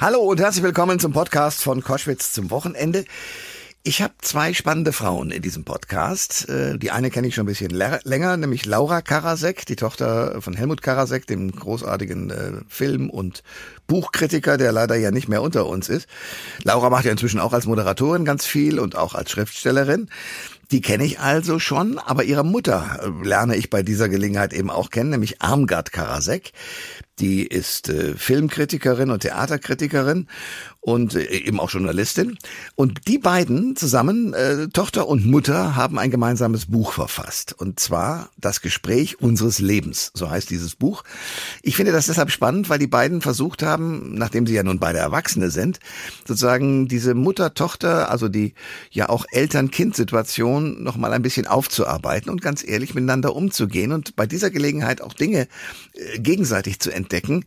Hallo und herzlich willkommen zum Podcast von Koschwitz zum Wochenende. Ich habe zwei spannende Frauen in diesem Podcast. Äh, die eine kenne ich schon ein bisschen länger, nämlich Laura Karasek, die Tochter von Helmut Karasek, dem großartigen äh, Film- und Buchkritiker, der leider ja nicht mehr unter uns ist. Laura macht ja inzwischen auch als Moderatorin ganz viel und auch als Schriftstellerin. Die kenne ich also schon, aber ihre Mutter äh, lerne ich bei dieser Gelegenheit eben auch kennen, nämlich Armgard Karasek. Die ist äh, Filmkritikerin und Theaterkritikerin und äh, eben auch Journalistin. Und die beiden zusammen, äh, Tochter und Mutter, haben ein gemeinsames Buch verfasst. Und zwar Das Gespräch unseres Lebens, so heißt dieses Buch. Ich finde das deshalb spannend, weil die beiden versucht haben, nachdem sie ja nun beide Erwachsene sind, sozusagen diese Mutter-Tochter, also die ja auch Eltern-Kind-Situation noch mal ein bisschen aufzuarbeiten und ganz ehrlich miteinander umzugehen und bei dieser Gelegenheit auch Dinge gegenseitig zu entdecken,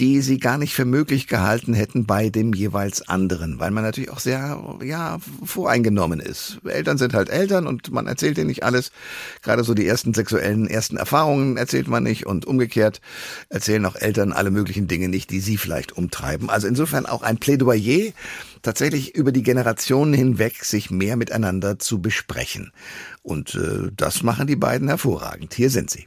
die sie gar nicht für möglich gehalten hätten bei dem jeweils anderen, weil man natürlich auch sehr, ja, voreingenommen ist. Eltern sind halt Eltern und man erzählt ihnen nicht alles. Gerade so die ersten sexuellen, ersten Erfahrungen erzählt man nicht und umgekehrt erzählen auch Eltern alle möglichen Dinge nicht, die sie vielleicht umtreiben. Also insofern auch ein Plädoyer, tatsächlich über die Generationen hinweg sich mehr miteinander zu besprechen. Und äh, das machen die beiden hervorragend. Hier sind sie.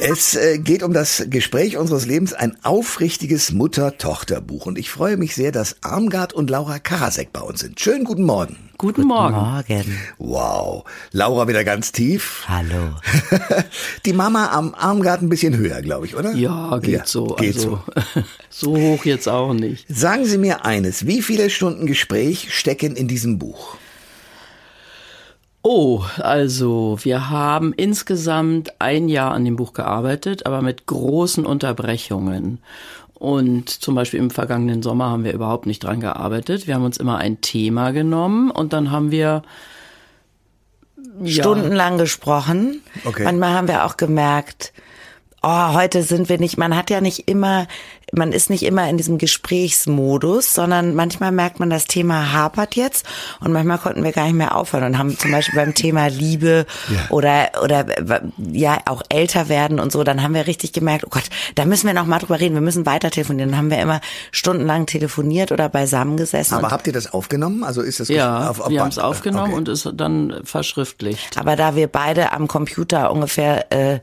Es äh, geht um das Gespräch unseres Lebens, ein aufrichtiges Mutter-Tochter-Buch. Und ich freue mich sehr, dass Armgard und Laura Karasek bei uns sind. Schönen guten Morgen. Guten, Morgen. Morgen. Wow. Laura wieder ganz tief. Hallo. Die Mama am Armgard ein bisschen höher, glaube ich, oder? Ja, geht ja, so. Geht also, so. so hoch jetzt auch nicht. Sagen Sie mir eines. Wie viele Stunden Gespräch stecken in diesem Buch? Oh, also wir haben insgesamt ein Jahr an dem Buch gearbeitet, aber mit großen Unterbrechungen. Und zum Beispiel im vergangenen Sommer haben wir überhaupt nicht dran gearbeitet. Wir haben uns immer ein Thema genommen und dann haben wir ja. stundenlang gesprochen. Okay. Manchmal haben wir auch gemerkt, oh, heute sind wir nicht, man hat ja nicht immer man ist nicht immer in diesem Gesprächsmodus, sondern manchmal merkt man, das Thema hapert jetzt und manchmal konnten wir gar nicht mehr aufhören und haben zum Beispiel beim Thema Liebe ja. oder oder ja auch älter werden und so, dann haben wir richtig gemerkt, oh Gott, da müssen wir noch mal drüber reden, wir müssen weiter telefonieren. Dann haben wir immer stundenlang telefoniert oder beisammen gesessen. Aber habt ihr das aufgenommen? Also ist das ja, auf, auf wir haben es aufgenommen okay. und ist dann verschriftlicht. Aber da wir beide am Computer ungefähr äh,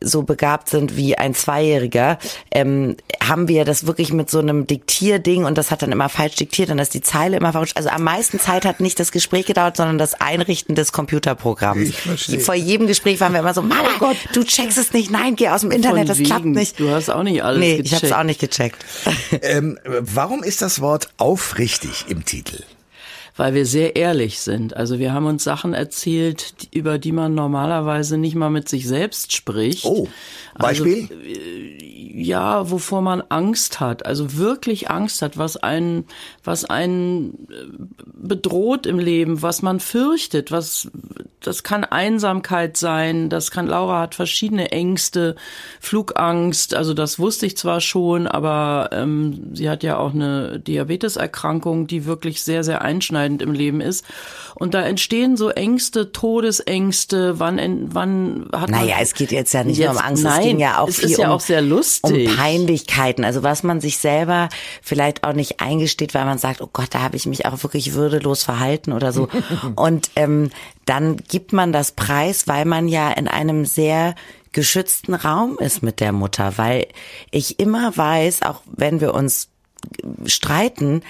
so begabt sind wie ein Zweijähriger, ähm, haben wir das wirklich mit so einem Diktierding und das hat dann immer falsch diktiert und ist die Zeile immer verrutscht. Also am meisten Zeit hat nicht das Gespräch gedauert, sondern das Einrichten des Computerprogramms. Vor jedem Gespräch waren wir immer so, Mama, oh Gott, du checkst es nicht, nein, geh aus dem Internet, das klappt nicht. Du hast auch nicht alles nee, gecheckt. ich habe es auch nicht gecheckt. Ähm, warum ist das Wort aufrichtig im Titel? Weil wir sehr ehrlich sind. Also wir haben uns Sachen erzählt, über die man normalerweise nicht mal mit sich selbst spricht. Oh, Beispiel? Also, ja, wovor man Angst hat, also wirklich Angst hat, was einen, was einen äh, bedroht im Leben, was man fürchtet, was, das kann Einsamkeit sein, das kann, Laura hat verschiedene Ängste, Flugangst, also das wusste ich zwar schon, aber ähm, sie hat ja auch eine Diabeteserkrankung, die wirklich sehr, sehr einschneidend entscheidend im Leben ist. Und da entstehen so Ängste, Todesängste, wann, wann hat man. Naja, es geht jetzt ja nicht jetzt, nur um Angst, nein, es ging ja auch es viel ist ja um, auch sehr lustig. um Peinlichkeiten. Also was man sich selber vielleicht auch nicht eingesteht, weil man sagt, oh Gott, da habe ich mich auch wirklich würdelos verhalten oder so. Und ähm, dann gibt man das Preis, weil man ja in einem sehr geschützten Raum ist mit der Mutter, weil ich immer weiß, auch wenn wir uns streiten,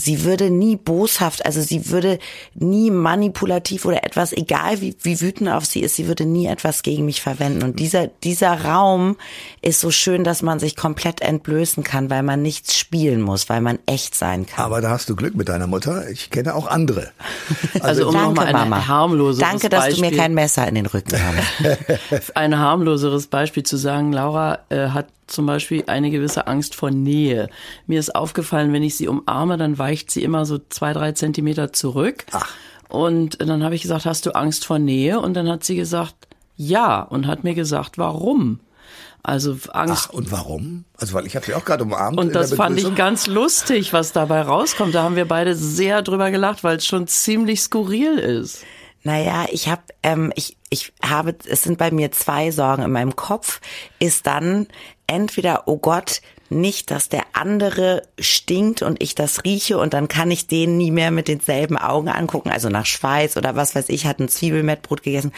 sie würde nie boshaft, also sie würde nie manipulativ oder etwas, egal wie, wie wütend auf sie ist, sie würde nie etwas gegen mich verwenden. Und dieser, dieser Raum ist so schön, dass man sich komplett entblößen kann, weil man nichts spielen muss, weil man echt sein kann. Aber da hast du Glück mit deiner Mutter. Ich kenne auch andere. Also, also um Danke, ein Mama. harmloseres Danke, dass Beispiel, du mir kein Messer in den Rücken hast. ein harmloseres Beispiel zu sagen, Laura äh, hat zum Beispiel eine gewisse Angst vor Nähe. Mir ist aufgefallen, wenn ich sie umarme, dann weicht sie immer so zwei, drei Zentimeter zurück. Ach. Und dann habe ich gesagt, hast du Angst vor Nähe? Und dann hat sie gesagt, ja. Und hat mir gesagt, warum? Also Angst. Ach, und warum? Also weil ich habe sie auch gerade umarmt. Und das fand ich ganz lustig, was dabei rauskommt. Da haben wir beide sehr drüber gelacht, weil es schon ziemlich skurril ist. Naja, ich habe, ähm, ich, ich habe, es sind bei mir zwei Sorgen in meinem Kopf. Ist dann entweder, oh Gott, nicht, dass der andere stinkt und ich das rieche und dann kann ich den nie mehr mit denselben Augen angucken, also nach Schweiß oder was weiß ich, hat ein Zwiebelmettbrot gegessen.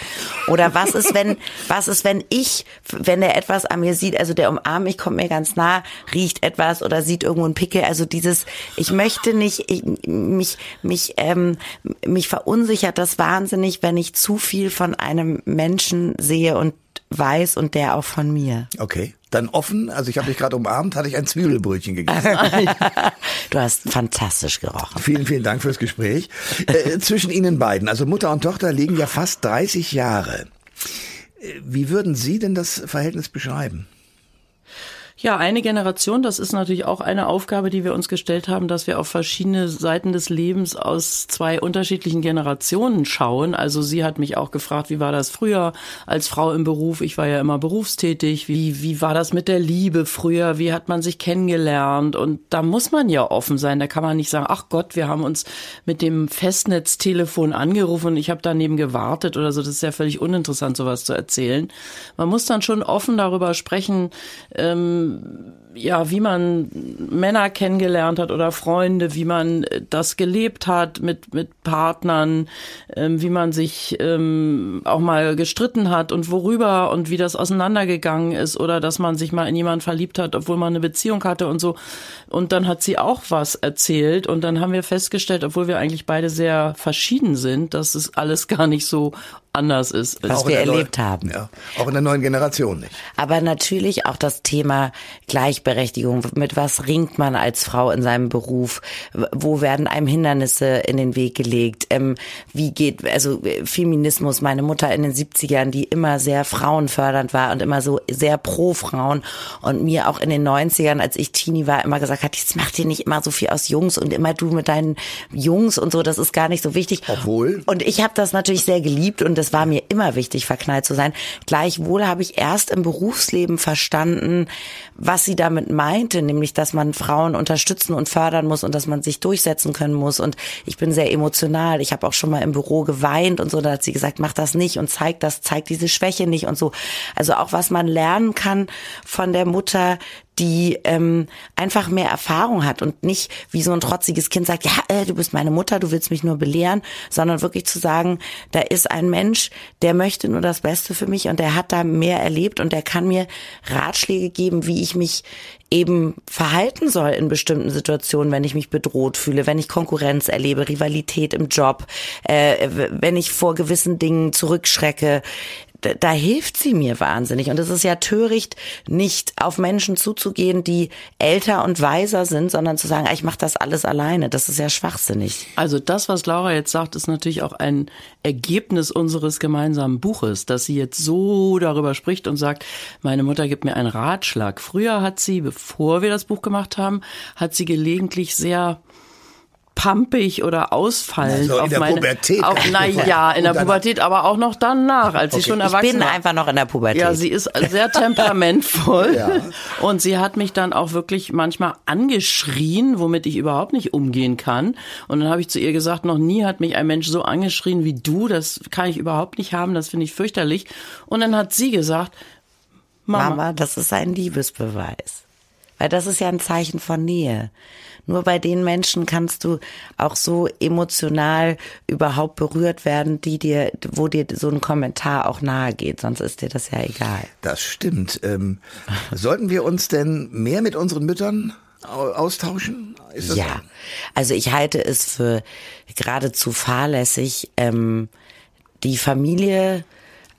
Oder was ist, wenn, was ist, wenn ich, wenn der etwas an mir sieht, also der umarmt mich, kommt mir ganz nah, riecht etwas oder sieht irgendwo einen Pickel, also dieses, ich möchte nicht, ich, mich, mich, ähm, mich verunsichert das wahnsinnig, wenn ich zu viel von einem Menschen sehe und weiß und der auch von mir. Okay. Dann offen, also ich habe dich gerade umarmt, hatte ich ein Zwiebelbrötchen gegessen. du hast fantastisch gerochen. Vielen, vielen Dank fürs Gespräch. Äh, zwischen Ihnen beiden, also Mutter und Tochter, liegen ja fast 30 Jahre. Äh, wie würden Sie denn das Verhältnis beschreiben? Ja, eine Generation, das ist natürlich auch eine Aufgabe, die wir uns gestellt haben, dass wir auf verschiedene Seiten des Lebens aus zwei unterschiedlichen Generationen schauen. Also sie hat mich auch gefragt, wie war das früher als Frau im Beruf? Ich war ja immer berufstätig. Wie, wie war das mit der Liebe früher? Wie hat man sich kennengelernt? Und da muss man ja offen sein. Da kann man nicht sagen, ach Gott, wir haben uns mit dem Festnetztelefon angerufen und ich habe daneben gewartet oder so. Das ist ja völlig uninteressant, sowas zu erzählen. Man muss dann schon offen darüber sprechen, ähm, ja, wie man Männer kennengelernt hat oder Freunde, wie man das gelebt hat mit, mit Partnern, ähm, wie man sich ähm, auch mal gestritten hat und worüber und wie das auseinandergegangen ist oder dass man sich mal in jemanden verliebt hat, obwohl man eine Beziehung hatte und so. Und dann hat sie auch was erzählt und dann haben wir festgestellt, obwohl wir eigentlich beide sehr verschieden sind, dass es alles gar nicht so anders ist. Was wir erlebt neuen, haben. Ja, auch in der neuen Generation nicht. Aber natürlich auch das Thema Gleichberechtigung. Mit was ringt man als Frau in seinem Beruf? Wo werden einem Hindernisse in den Weg gelegt? Ähm, wie geht, also Feminismus, meine Mutter in den 70ern, die immer sehr frauenfördernd war und immer so sehr pro Frauen und mir auch in den 90ern, als ich Teenie war, immer gesagt hat, jetzt macht dir nicht immer so viel aus Jungs und immer du mit deinen Jungs und so, das ist gar nicht so wichtig. Obwohl. Und ich habe das natürlich sehr geliebt und das war mir immer wichtig, verknallt zu sein. Gleichwohl habe ich erst im Berufsleben verstanden, was sie damit meinte, nämlich, dass man Frauen unterstützen und fördern muss und dass man sich durchsetzen können muss. Und ich bin sehr emotional. Ich habe auch schon mal im Büro geweint und so. Da hat sie gesagt, mach das nicht und zeig das, zeig diese Schwäche nicht und so. Also auch was man lernen kann von der Mutter, die ähm, einfach mehr Erfahrung hat und nicht wie so ein trotziges Kind sagt, ja, äh, du bist meine Mutter, du willst mich nur belehren, sondern wirklich zu sagen, da ist ein Mensch, der möchte nur das Beste für mich und der hat da mehr erlebt und der kann mir Ratschläge geben, wie ich mich eben verhalten soll in bestimmten Situationen, wenn ich mich bedroht fühle, wenn ich Konkurrenz erlebe, Rivalität im Job, äh, wenn ich vor gewissen Dingen zurückschrecke da hilft sie mir wahnsinnig. Und es ist ja töricht, nicht auf Menschen zuzugehen, die älter und weiser sind, sondern zu sagen, ah, ich mache das alles alleine. Das ist ja schwachsinnig. Also das, was Laura jetzt sagt, ist natürlich auch ein Ergebnis unseres gemeinsamen Buches, dass sie jetzt so darüber spricht und sagt, meine Mutter gibt mir einen Ratschlag. Früher hat sie, bevor wir das Buch gemacht haben, hat sie gelegentlich sehr pampig oder ausfallend also auf in der meine Pubertät. Auf, na ja, in der Pubertät, aber auch noch danach, als okay. sie schon erwachsen war. Ich bin war. einfach noch in der Pubertät. Ja, sie ist sehr temperamentvoll ja. und sie hat mich dann auch wirklich manchmal angeschrien, womit ich überhaupt nicht umgehen kann. Und dann habe ich zu ihr gesagt, noch nie hat mich ein Mensch so angeschrien wie du. Das kann ich überhaupt nicht haben. Das finde ich fürchterlich. Und dann hat sie gesagt, Mama, Mama, das ist ein Liebesbeweis. Weil das ist ja ein Zeichen von Nähe. Nur bei den Menschen kannst du auch so emotional überhaupt berührt werden, die dir, wo dir so ein Kommentar auch nahe geht. Sonst ist dir das ja egal. Das stimmt. Ähm, sollten wir uns denn mehr mit unseren Müttern austauschen? ja, also ich halte es für geradezu fahrlässig, ähm, die Familie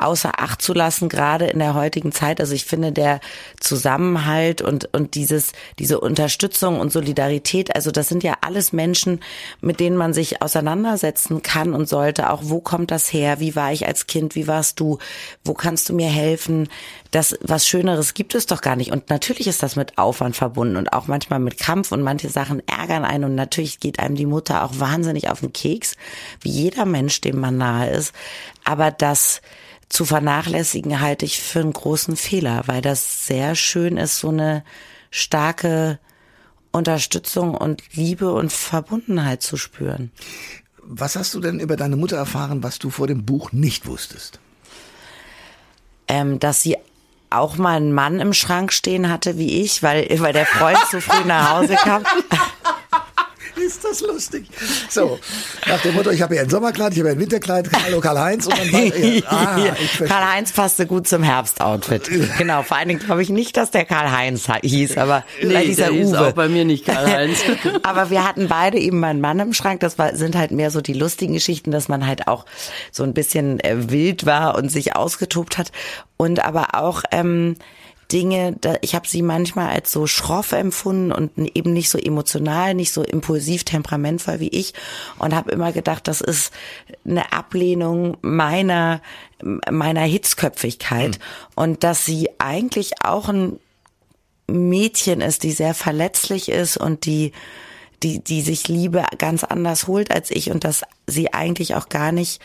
außer Acht zu lassen, gerade in der heutigen Zeit. Also ich finde der Zusammenhalt und, und dieses, diese Unterstützung und Solidarität, also das sind ja alles Menschen, mit denen man sich auseinandersetzen kann und sollte. Auch wo kommt das her? Wie war ich als Kind? Wie warst du? Wo kannst du mir helfen? Das, was Schöneres gibt es doch gar nicht. Und natürlich ist das mit Aufwand verbunden und auch manchmal mit Kampf und manche Sachen ärgern einen und natürlich geht einem die Mutter auch wahnsinnig auf den Keks, wie jeder Mensch, dem man nahe ist. Aber das, zu vernachlässigen halte ich für einen großen Fehler, weil das sehr schön ist, so eine starke Unterstützung und Liebe und Verbundenheit zu spüren. Was hast du denn über deine Mutter erfahren, was du vor dem Buch nicht wusstest? Ähm, dass sie auch mal einen Mann im Schrank stehen hatte wie ich, weil, weil der Freund zu früh nach Hause kam. Ist das lustig? So, nach dem Motto, ich habe ja ein Sommerkleid, ich habe ja ein Winterkleid, hallo Karl-Heinz. Ja, ah, Karl-Heinz passte gut zum Herbstoutfit. Genau, vor allen Dingen glaube ich nicht, dass der Karl-Heinz hieß, aber nee, vielleicht hieß er Uwe. Hieß auch bei mir nicht Karl-Heinz. aber wir hatten beide eben meinen Mann im Schrank. Das war, sind halt mehr so die lustigen Geschichten, dass man halt auch so ein bisschen äh, wild war und sich ausgetobt hat. Und aber auch... Ähm, Dinge, da, ich habe sie manchmal als so schroff empfunden und eben nicht so emotional, nicht so impulsiv, temperamentvoll wie ich und habe immer gedacht, das ist eine Ablehnung meiner meiner Hitzköpfigkeit mhm. und dass sie eigentlich auch ein Mädchen ist, die sehr verletzlich ist und die die die sich Liebe ganz anders holt als ich und dass sie eigentlich auch gar nicht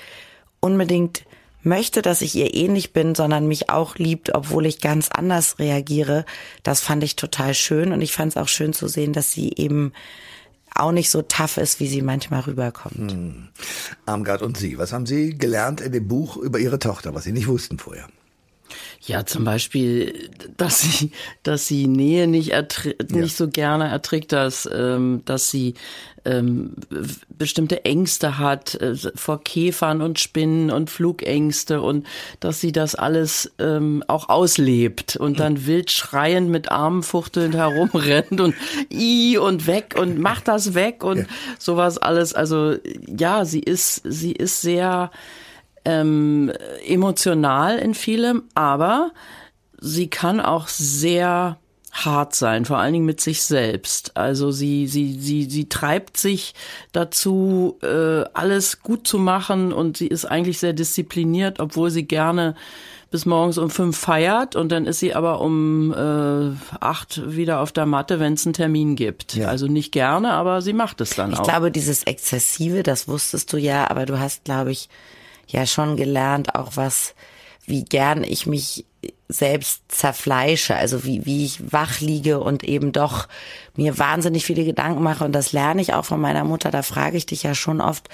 unbedingt möchte, dass ich ihr ähnlich bin, sondern mich auch liebt, obwohl ich ganz anders reagiere. Das fand ich total schön und ich fand es auch schön zu sehen, dass sie eben auch nicht so tough ist, wie sie manchmal rüberkommt. Hm. Armgard und Sie, was haben Sie gelernt in dem Buch über Ihre Tochter, was Sie nicht wussten vorher? Ja, zum Beispiel, dass sie, dass sie Nähe nicht, nicht ja. so gerne erträgt, dass, ähm, dass sie ähm, bestimmte Ängste hat äh, vor Käfern und Spinnen und Flugängste und dass sie das alles ähm, auch auslebt und dann wild schreiend mit Armen fuchtelnd herumrennt und i und weg und macht das weg und ja. sowas alles. Also ja, sie ist, sie ist sehr ähm, emotional in vielem, aber sie kann auch sehr hart sein, vor allen Dingen mit sich selbst. Also sie, sie, sie, sie treibt sich dazu, äh, alles gut zu machen und sie ist eigentlich sehr diszipliniert, obwohl sie gerne bis morgens um fünf feiert und dann ist sie aber um äh, acht wieder auf der Matte, wenn es einen Termin gibt. Ja. Also nicht gerne, aber sie macht es dann ich auch. Ich glaube, dieses Exzessive, das wusstest du ja, aber du hast, glaube ich, ja schon gelernt, auch was, wie gern ich mich selbst zerfleische, also wie, wie ich wach liege und eben doch mir wahnsinnig viele Gedanken mache und das lerne ich auch von meiner Mutter. Da frage ich dich ja schon oft,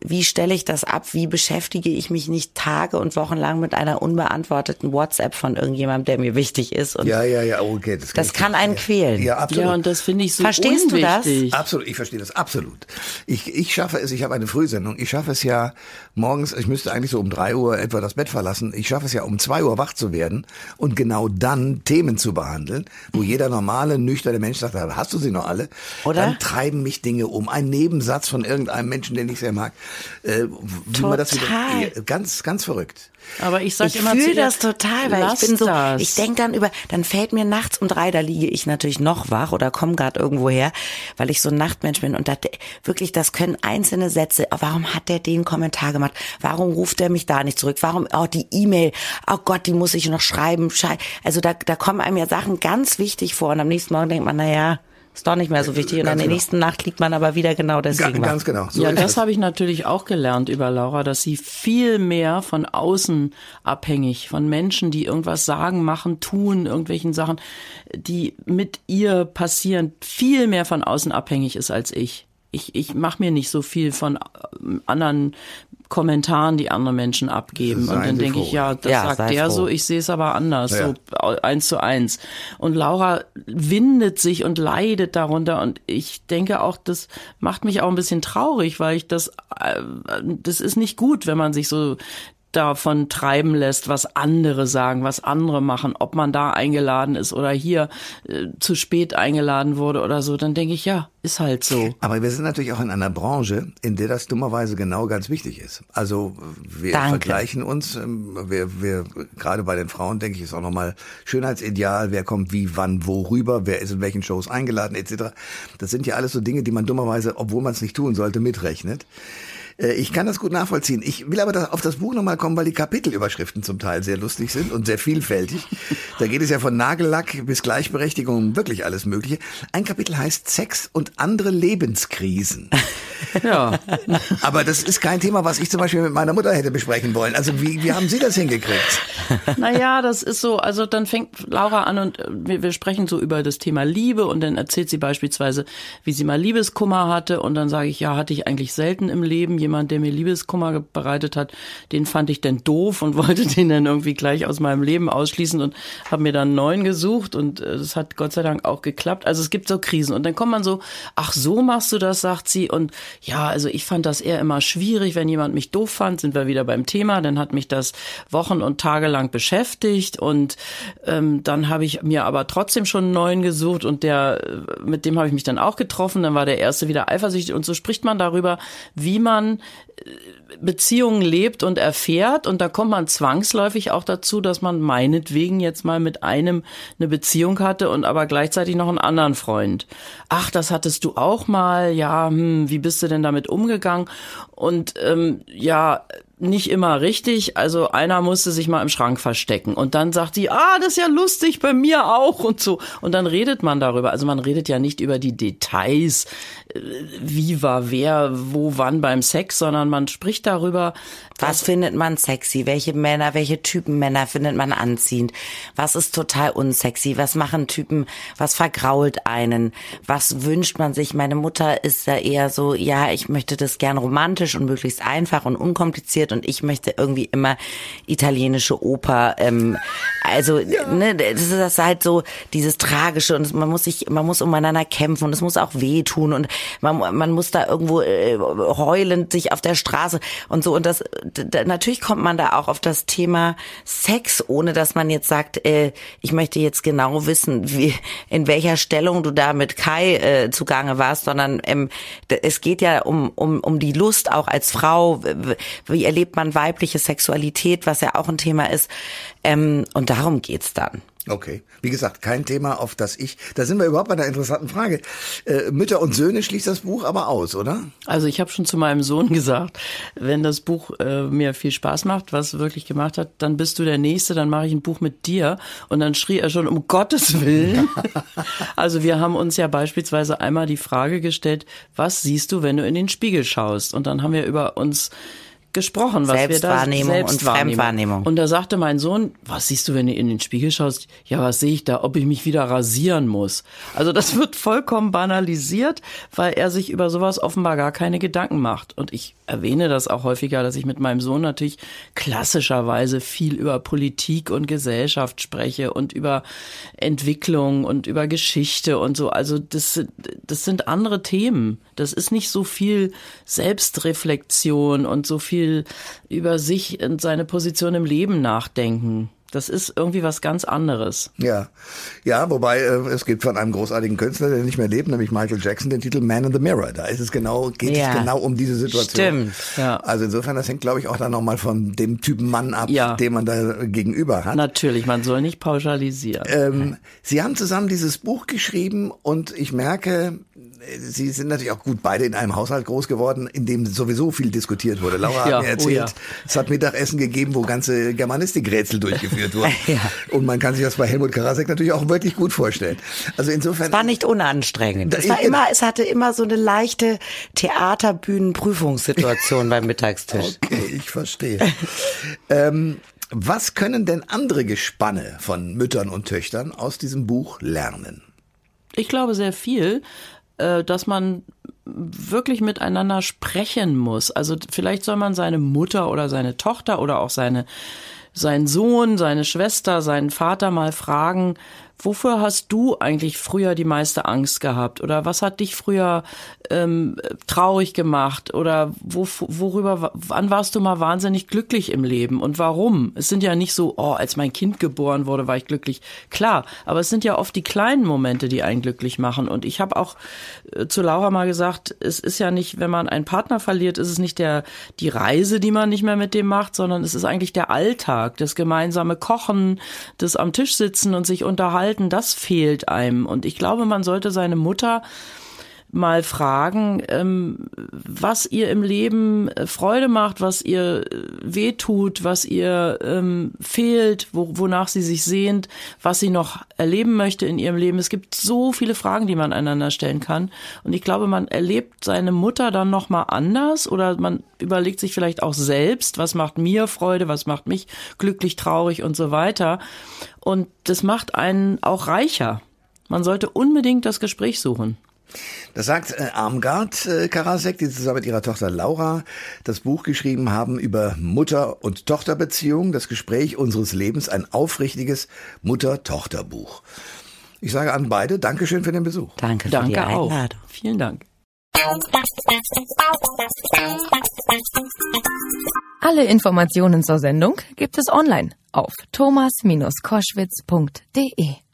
wie stelle ich das ab? Wie beschäftige ich mich nicht Tage und Wochen lang mit einer unbeantworteten WhatsApp von irgendjemandem, der mir wichtig ist? Und ja, ja, ja, okay. Das, das kann einen quälen. Ja, absolut. Ja, und das finde ich so Verstehst unwichtig. du das? Absolut, ich verstehe das, absolut. Ich, ich schaffe es, ich habe eine Frühsendung, ich schaffe es ja morgens, ich müsste eigentlich so um drei Uhr etwa das Bett verlassen, ich schaffe es ja um zwei Uhr wach zu werden und genau dann Themen zu behandeln, wo jeder normale, nüchterne Mensch sagt, hast du sie noch alle? Oder? Dann treiben mich Dinge um. Ein Nebensatz von irgendeinem Menschen, den ich sehr mag. Äh, wie total. man das wieder, ganz, ganz verrückt. Aber ich sag ich immer, ich fühle das total, weil ich bin so, das. ich denke dann über, dann fällt mir nachts um drei, da liege ich natürlich noch wach oder komme gerade irgendwo her, weil ich so ein Nachtmensch bin und da, wirklich, das können einzelne Sätze. Oh, warum hat der den Kommentar gemacht? Warum ruft der mich da nicht zurück? Warum, oh, die E-Mail, oh Gott, die muss ich noch schreiben. Also da, da kommen einem ja Sachen ganz wichtig vor und am nächsten Morgen denkt man, na ja, ist doch nicht mehr so wichtig. Und ganz in der genau. nächsten Nacht liegt man aber wieder genau deswegen. Ganz, ganz genau. So ja, das habe ich natürlich auch gelernt über Laura, dass sie viel mehr von außen abhängig, von Menschen, die irgendwas sagen, machen, tun, irgendwelchen Sachen, die mit ihr passieren, viel mehr von außen abhängig ist als ich ich, ich mache mir nicht so viel von anderen Kommentaren, die andere Menschen abgeben. Und dann denke ich, ja, das ja, sagt der froh. so, ich sehe es aber anders, ja. so eins zu eins. Und Laura windet sich und leidet darunter. Und ich denke auch, das macht mich auch ein bisschen traurig, weil ich das, äh, das ist nicht gut, wenn man sich so davon treiben lässt, was andere sagen, was andere machen, ob man da eingeladen ist oder hier äh, zu spät eingeladen wurde oder so, dann denke ich, ja, ist halt so. Aber wir sind natürlich auch in einer Branche, in der das dummerweise genau ganz wichtig ist. Also wir Danke. vergleichen uns, ähm, wir, wir gerade bei den Frauen, denke ich, ist auch nochmal Schönheitsideal, wer kommt wie, wann, wo rüber, wer ist in welchen Shows eingeladen, etc. Das sind ja alles so Dinge, die man dummerweise, obwohl man es nicht tun sollte, mitrechnet. Äh, ich kann das gut nachvollziehen. Ich will aber auf das Buch nochmal kommen, weil die Kapitelüberschriften zum Teil sehr lustig sind und sehr vielfältig. Da geht es ja von Nagellack bis Gleichberechtigung, wirklich alles Mögliche. Ein Kapitel heißt Sex und andere Lebenskrisen. Ja. Aber das ist kein Thema, was ich zum Beispiel mit meiner Mutter hätte besprechen wollen. Also wie, wie haben Sie das hingekriegt? Naja, das ist so, also dann fängt Laura an und wir, wir sprechen so über das Thema Liebe und dann erzählt sie beispielsweise, wie sie mal Liebeskummer hatte und dann sage ich, ja, hatte ich eigentlich selten im Leben jemand, der mir Liebeskummer bereitet hat, den fand ich denn doof und wollte den dann irgendwie gleich aus meinem Leben ausschließen und habe mir dann einen neuen gesucht und es hat Gott sei Dank auch geklappt. Also es gibt so Krisen und dann kommt man so, ach so machst du das, sagt sie und ja, also ich fand das eher immer schwierig, wenn jemand mich doof fand, sind wir wieder beim Thema, dann hat mich das Wochen und Tage lang beschäftigt und ähm, dann habe ich mir aber trotzdem schon einen neuen gesucht und der, mit dem habe ich mich dann auch getroffen, dann war der erste wieder eifersüchtig und so spricht man darüber, wie man Beziehungen lebt und erfährt und da kommt man zwangsläufig auch dazu, dass man meinetwegen jetzt mal mit einem eine Beziehung hatte und aber gleichzeitig noch einen anderen Freund. Ach, das hattest du auch mal, ja, hm, wie bist du denn damit umgegangen? Und ähm, ja, nicht immer richtig. Also einer musste sich mal im Schrank verstecken und dann sagt die, ah, das ist ja lustig, bei mir auch und so. Und dann redet man darüber. Also man redet ja nicht über die Details, wie war wer, wo, wann beim Sex, sondern man spricht darüber. Was findet man sexy? Welche Männer, welche Typen Männer findet man anziehend? Was ist total unsexy? Was machen Typen? Was vergrault einen? Was wünscht man sich? Meine Mutter ist ja eher so, ja, ich möchte das gern romantisch und möglichst einfach und unkompliziert und ich möchte irgendwie immer italienische Oper. Ähm, also ja. ne, das ist das halt so dieses tragische und man muss sich, man muss umeinander kämpfen und es muss auch wehtun und man, man muss da irgendwo äh, heulend sich auf der Straße und so und das da, natürlich kommt man da auch auf das Thema Sex, ohne dass man jetzt sagt, äh, ich möchte jetzt genau wissen, wie in welcher Stellung du da mit Kai äh, zugange warst, sondern ähm, es geht ja um um um die Lust auch als Frau. Wie erlebt man weibliche Sexualität, was ja auch ein Thema ist. Ähm, und darum geht's dann. Okay. Wie gesagt, kein Thema, auf das ich. Da sind wir überhaupt bei einer interessanten Frage. Äh, Mütter und Söhne schließt das Buch aber aus, oder? Also ich habe schon zu meinem Sohn gesagt, wenn das Buch äh, mir viel Spaß macht, was wirklich gemacht hat, dann bist du der Nächste, dann mache ich ein Buch mit dir. Und dann schrie er schon, um Gottes Willen. also wir haben uns ja beispielsweise einmal die Frage gestellt, was siehst du, wenn du in den Spiegel schaust? Und dann haben wir über uns gesprochen, was wir da Selbstwahrnehmung und Fremdwahrnehmung. Und da sagte mein Sohn, was siehst du, wenn du in den Spiegel schaust? Ja, was sehe ich da, ob ich mich wieder rasieren muss? Also das wird vollkommen banalisiert, weil er sich über sowas offenbar gar keine Gedanken macht. Und ich erwähne das auch häufiger, dass ich mit meinem Sohn natürlich klassischerweise viel über Politik und Gesellschaft spreche und über Entwicklung und über Geschichte und so. Also das, das sind andere Themen. Das ist nicht so viel Selbstreflexion und so viel über sich und seine Position im Leben nachdenken. Das ist irgendwie was ganz anderes. Ja, ja, wobei äh, es gibt von einem großartigen Künstler, der nicht mehr lebt, nämlich Michael Jackson, den Titel Man in the Mirror. Da ist es genau, geht ja. es genau um diese Situation. Stimmt. Ja. Also insofern, das hängt, glaube ich, auch dann nochmal von dem Typen Mann ab, ja. den man da gegenüber hat. Natürlich, man soll nicht pauschalisieren. Ähm, Sie haben zusammen dieses Buch geschrieben und ich merke, Sie sind natürlich auch gut beide in einem Haushalt groß geworden, in dem sowieso viel diskutiert wurde. Laura ja, hat mir oh erzählt, oh es hat Mittagessen gegeben, wo ganze Germanistikrätsel durchgeführt wurden. ja. Und man kann sich das bei Helmut Karasek natürlich auch wirklich gut vorstellen. Also insofern. Es war nicht unanstrengend. Es war immer, es hatte immer so eine leichte Theaterbühnenprüfungssituation beim Mittagstisch. Okay, ich verstehe. ähm, was können denn andere Gespanne von Müttern und Töchtern aus diesem Buch lernen? Ich glaube sehr viel. Äh, dass man wirklich miteinander sprechen muss. Also vielleicht soll man seine Mutter oder seine Tochter oder auch seine, seinen Sohn, seine Schwester, seinen Vater mal fragen, Wofür hast du eigentlich früher die meiste Angst gehabt? Oder was hat dich früher ähm, traurig gemacht? Oder wo, worüber, wann warst du mal wahnsinnig glücklich im Leben? Und warum? Es sind ja nicht so, oh, als mein Kind geboren wurde, war ich glücklich. Klar, aber es sind ja oft die kleinen Momente, die einen glücklich machen. Und ich habe auch äh, zu Laura mal gesagt, es ist ja nicht, wenn man einen Partner verliert, ist es nicht der die Reise, die man nicht mehr mit dem macht, sondern es ist eigentlich der Alltag, das gemeinsame Kochen, das am Tisch sitzen und sich unterhalten halten, das fehlt einem. Und ich glaube, man sollte seine Mutter mal fragen, ähm, was ihr im Leben äh, Freude macht, was ihr äh, wehtut, was ihr ähm, fehlt, wo, wonach sie sich sehnt, was sie noch erleben möchte in ihrem Leben. Es gibt so viele Fragen, die man einander stellen kann. Und ich glaube, man erlebt seine Mutter dann noch mal anders oder man überlegt sich vielleicht auch selbst, was macht mir Freude, was macht mich glücklich, traurig und so weiter. Und das macht einen auch reicher. Man sollte unbedingt das Gespräch suchen. Das sagt äh, Armgard äh, Karasek, die zusammen mit ihrer Tochter Laura das Buch geschrieben haben über Mutter- und Tochterbeziehungen, das Gespräch unseres Lebens, ein aufrichtiges Mutter-Tochter-Buch. Ich sage an beide Dankeschön für den Besuch. Danke für Danke die Einladung. auch. Vielen Dank. Alle Informationen zur Sendung gibt es online auf thomas-koschwitz.de.